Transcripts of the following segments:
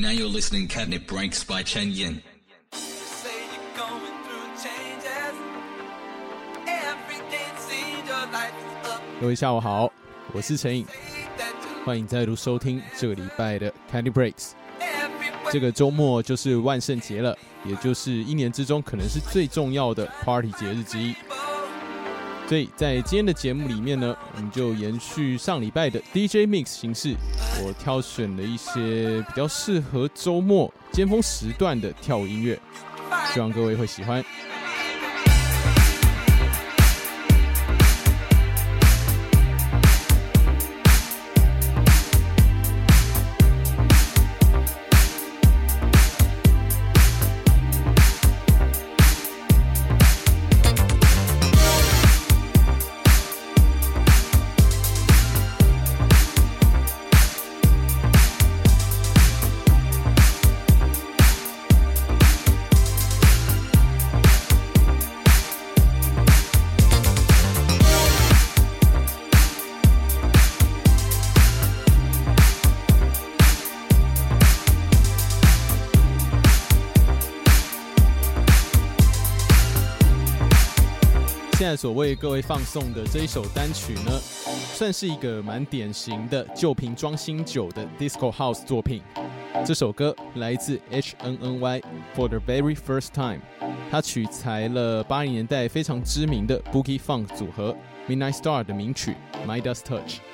Now you're listening Catnip Breaks by Chen Yin. Say you're going through changes. Every day it seems your life is up. 各位下午好，我是陈颖，欢迎再度收听这个礼拜的 Candy Breaks。这个周末就是万圣节了，也就是一年之中可能是最重要的 Party 节日之一。所以在今天的节目里面呢，我们就延续上礼拜的 DJ Mix 形式，我挑选了一些比较适合周末尖峰时段的跳舞音乐，希望各位会喜欢。所为各位放送的这一首单曲呢，算是一个蛮典型的旧瓶装新酒的 disco house 作品。这首歌来自 H N N Y For the Very First Time，它取材了八零年代非常知名的 Boogie Funk 组合 Midnight Star 的名曲 My Dust Touch。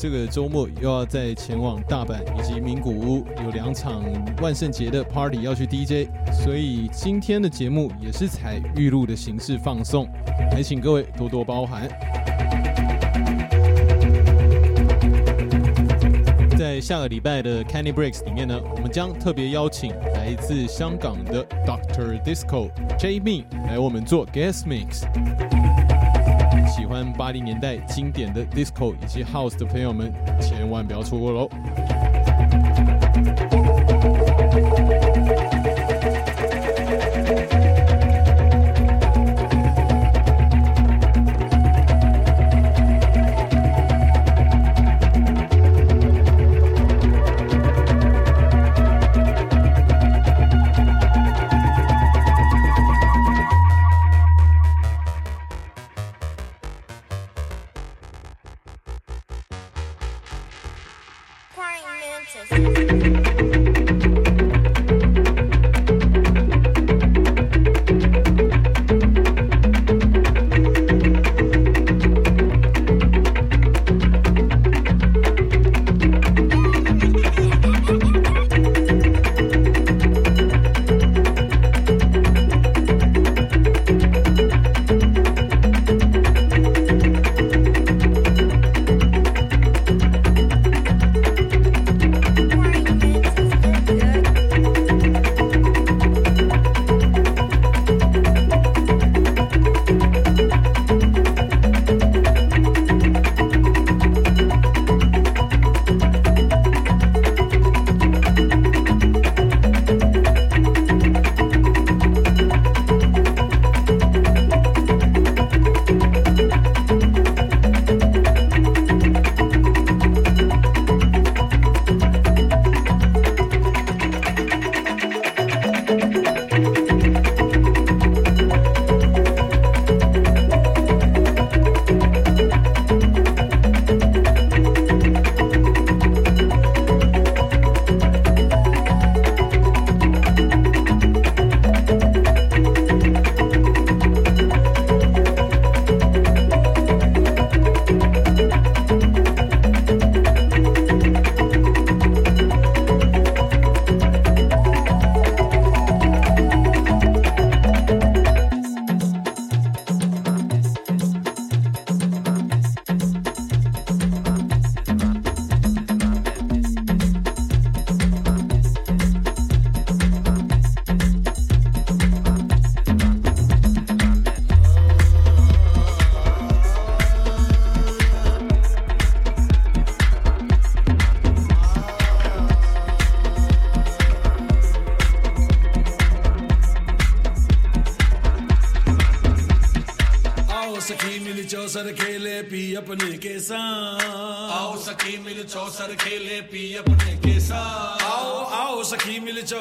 这个周末又要再前往大阪以及名古屋，有两场万圣节的 party 要去 DJ，所以今天的节目也是采预录的形式放送，还请各位多多包涵。在下个礼拜的 Candy Breaks 里面呢，我们将特别邀请来自香港的 Doctor Disco J Me 来我们做 Guest Mix。喜欢八零年代经典的 Disco 以及 House 的朋友们，千万不要错过喽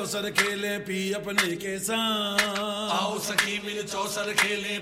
चौसर खेले पी अपने के साथ। आओ सखी मिल चौसर खेले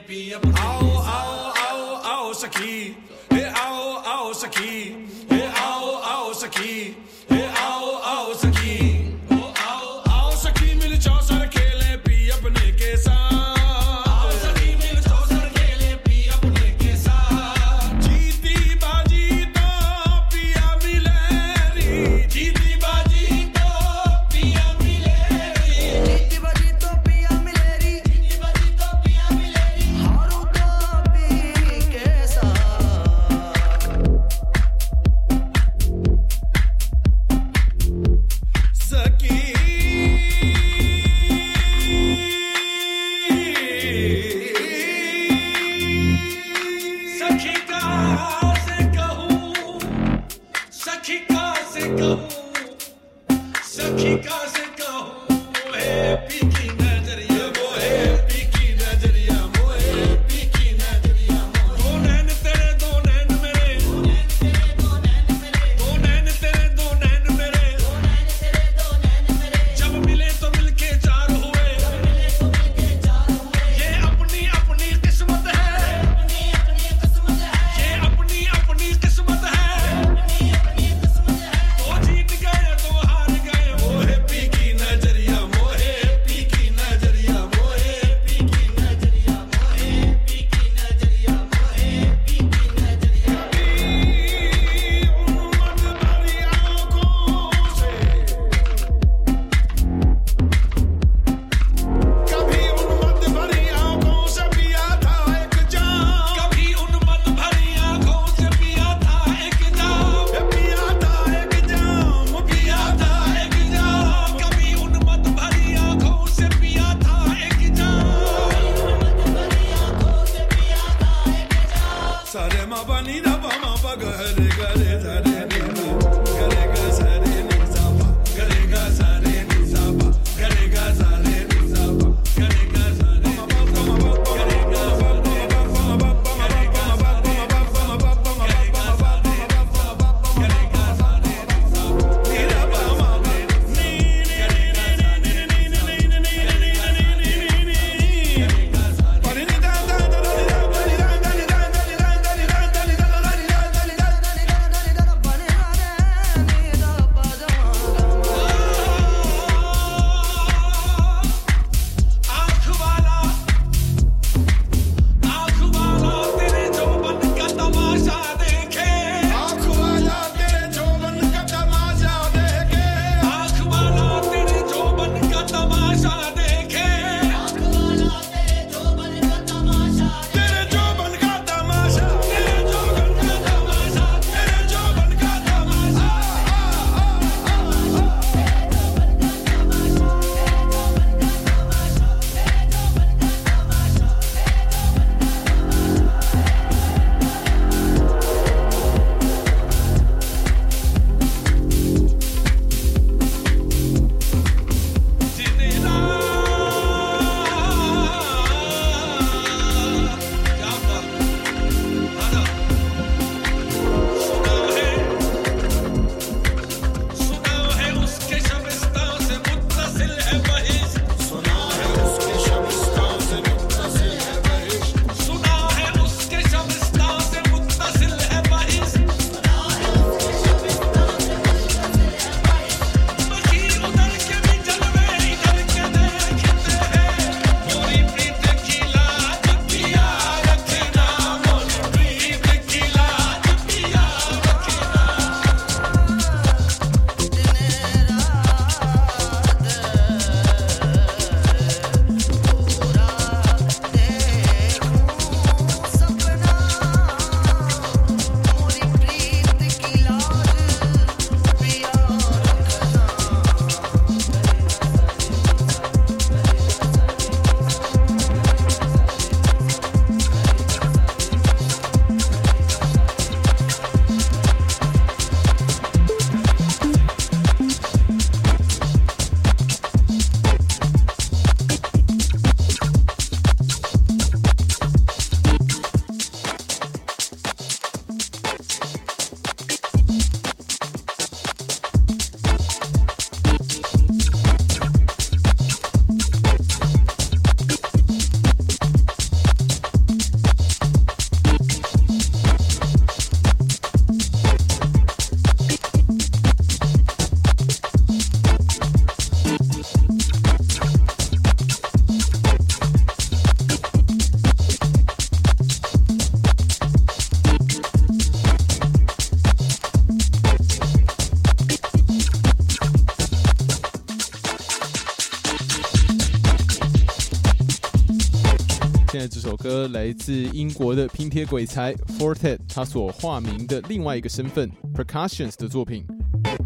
来自英国的拼贴鬼才 Forte，他所化名的另外一个身份 Percussions 的作品。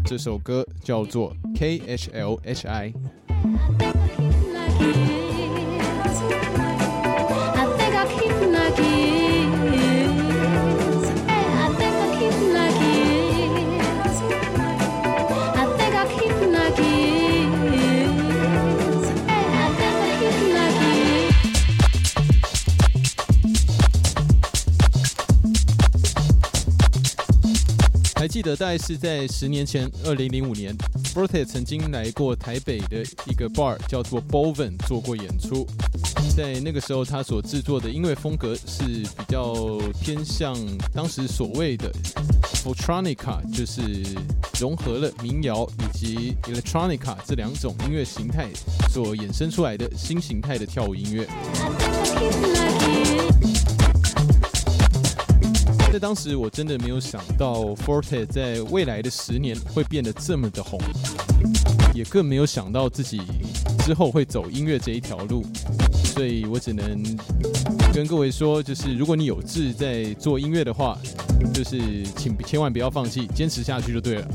这首歌叫做 K H L H I 概是在十年前，二零零五年 Fortet 曾经来过台北的一个 bar 叫做 Boven 做过演出。在那个时候，他所制作的音乐风格是比较偏向当时所谓的 Electronica，就是融合了民谣以及 Electronica 这两种音乐形态所衍生出来的新形态的跳舞音乐。在当时，我真的没有想到 Forte 在未来的十年会变得这么的红，也更没有想到自己之后会走音乐这一条路，所以我只能跟各位说，就是如果你有志在做音乐的话，就是请千万不要放弃，坚持下去就对了。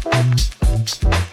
Thank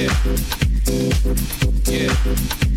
Yeah. Yeah.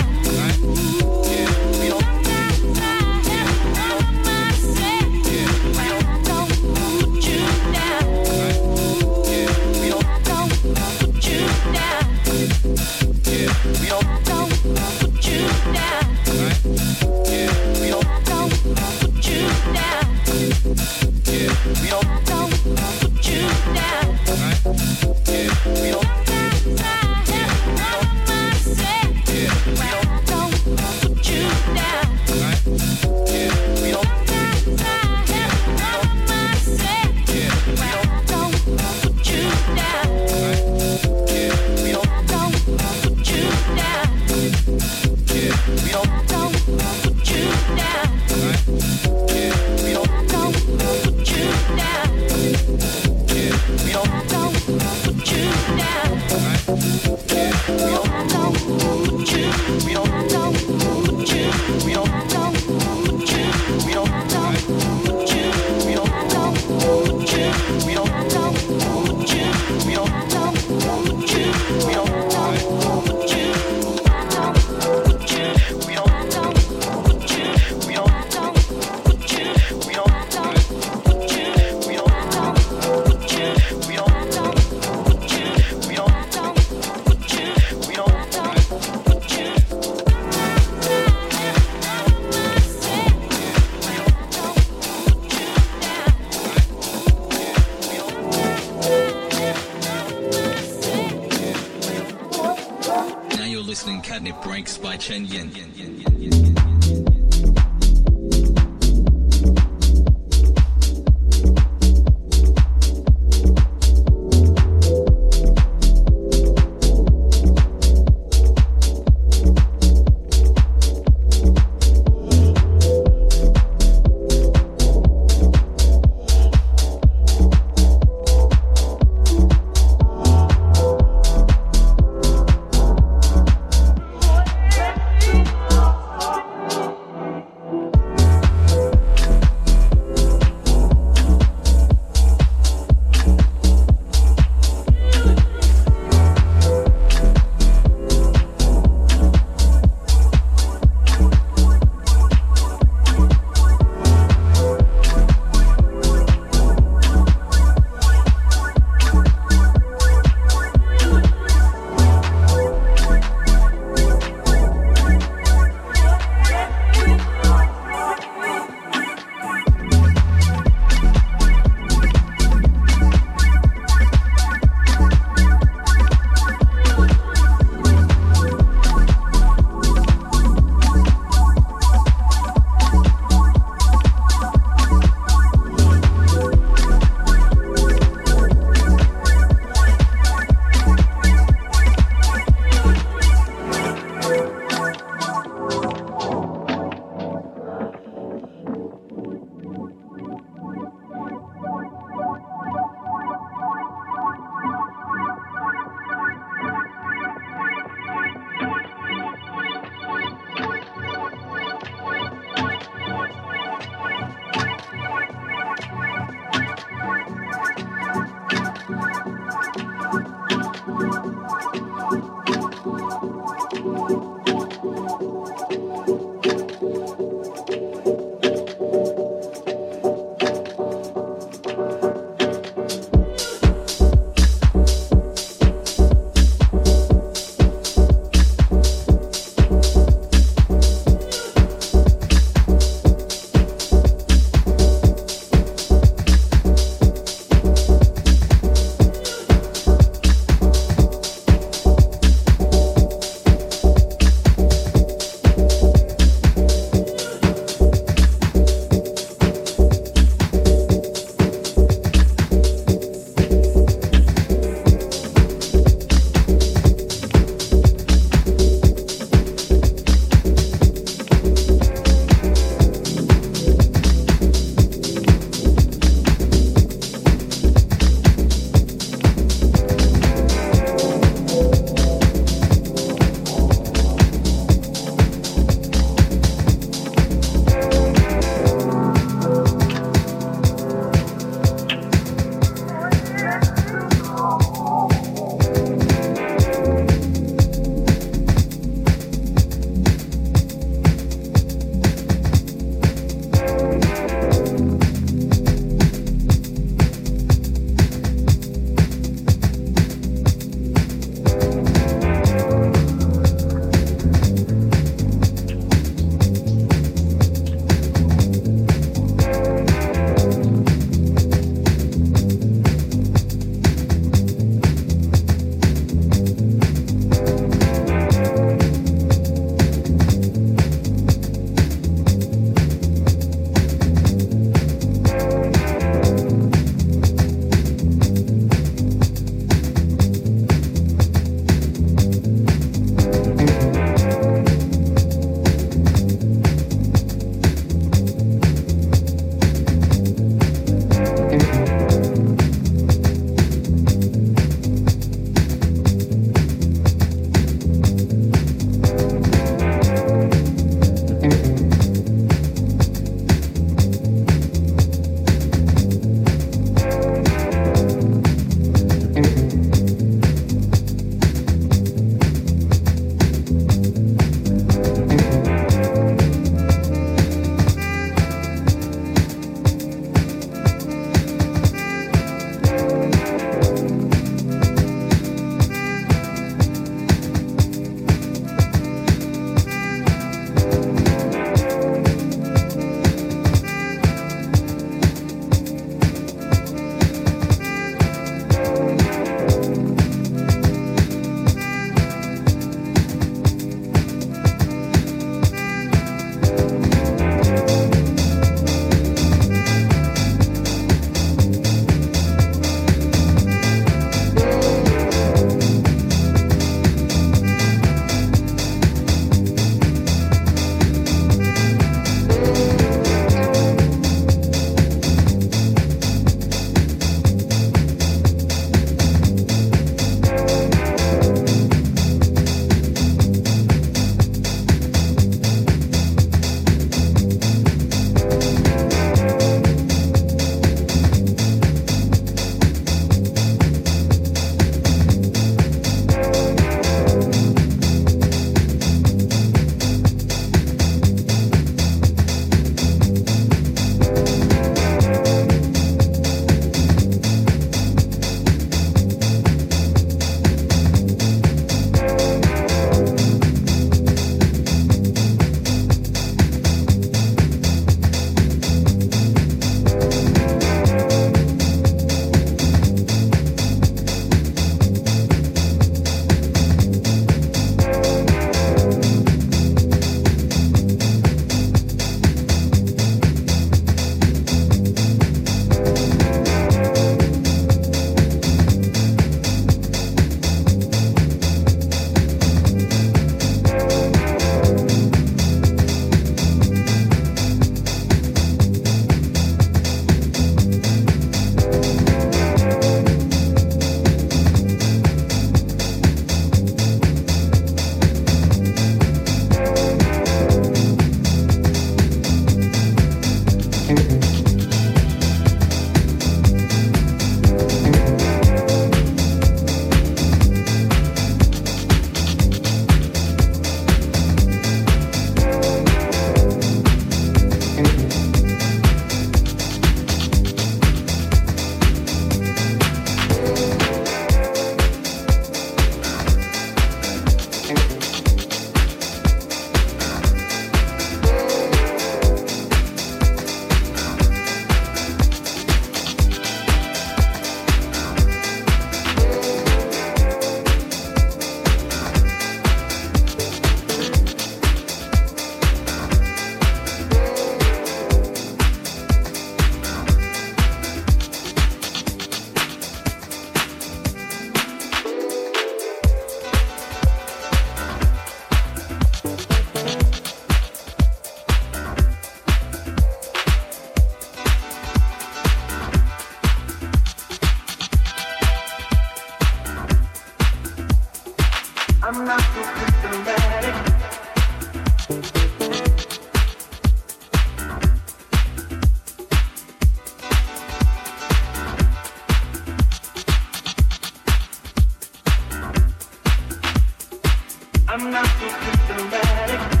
我们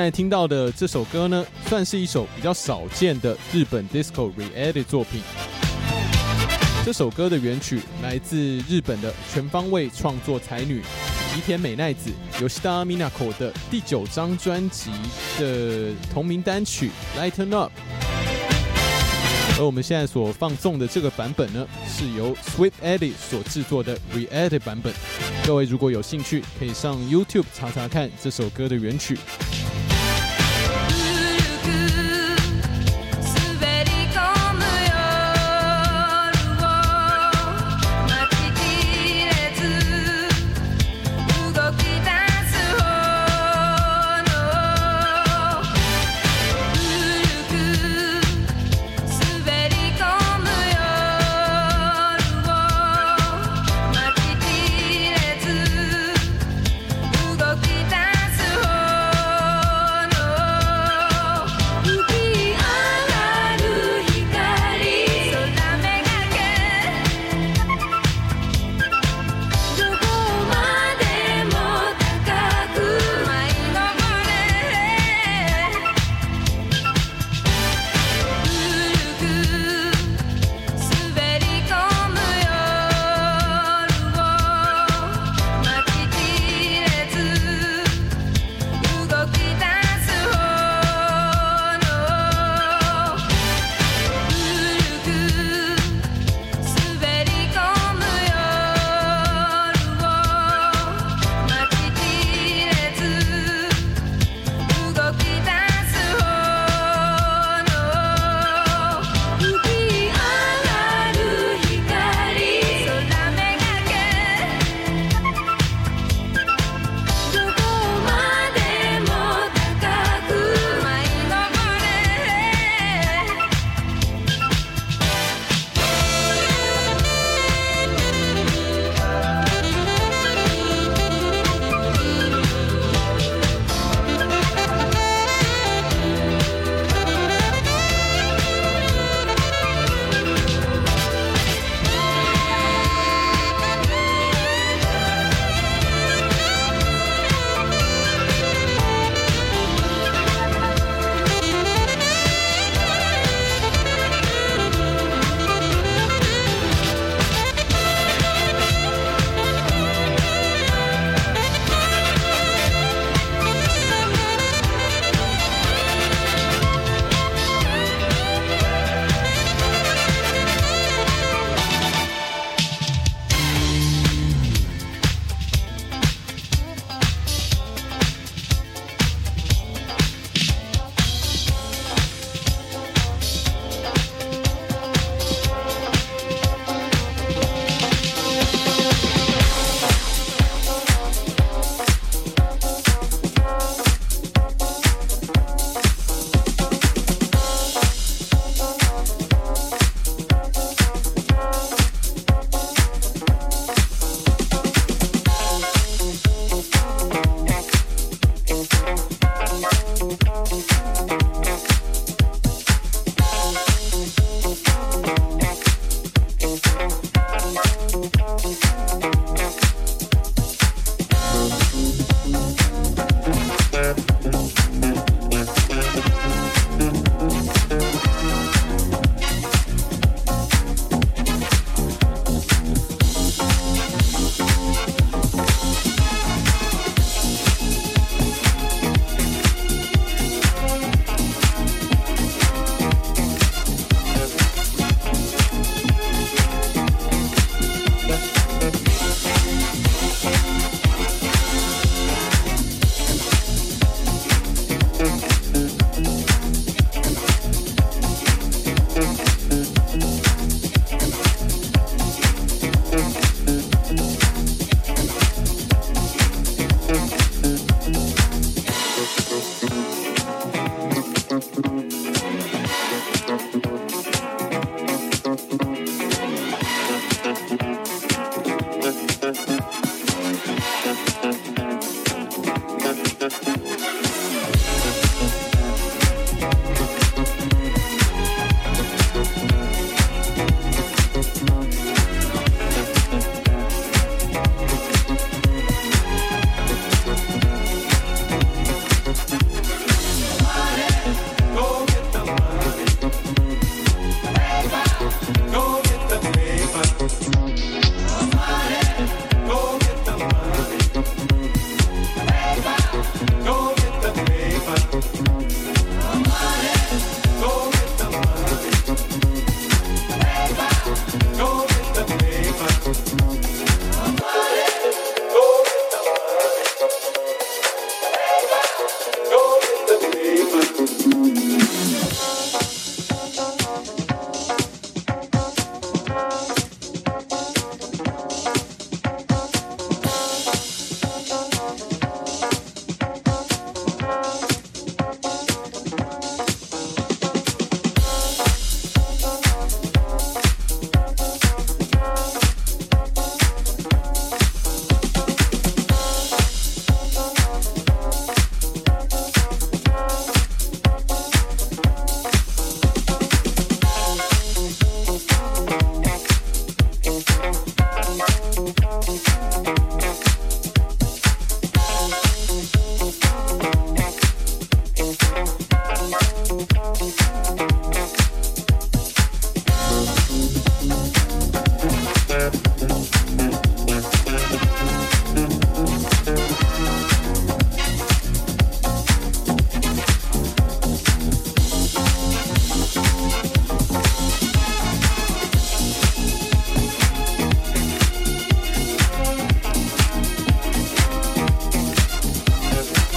现在听到的这首歌呢，算是一首比较少见的日本 disco re-edit 作品。这首歌的原曲来自日本的全方位创作才女吉田美奈子 Yoshida Minako 的第九张专辑的同名单曲《Lighten Up》。而我们现在所放送的这个版本呢，是由 Sweet Eddie 所制作的 re-edit 版本。各位如果有兴趣，可以上 YouTube 查查看这首歌的原曲。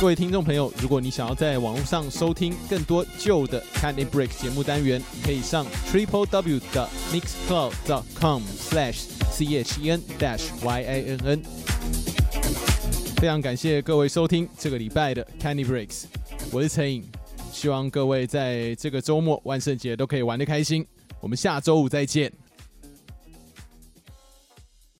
各位听众朋友，如果你想要在网络上收听更多旧的 Candy Break 节目单元，可以上 triple w 的 mixcloud dot com slash c h e n dash y a n n。非常感谢各位收听这个礼拜的 Candy Breaks，我是陈颖，希望各位在这个周末万圣节都可以玩得开心。我们下周五再见。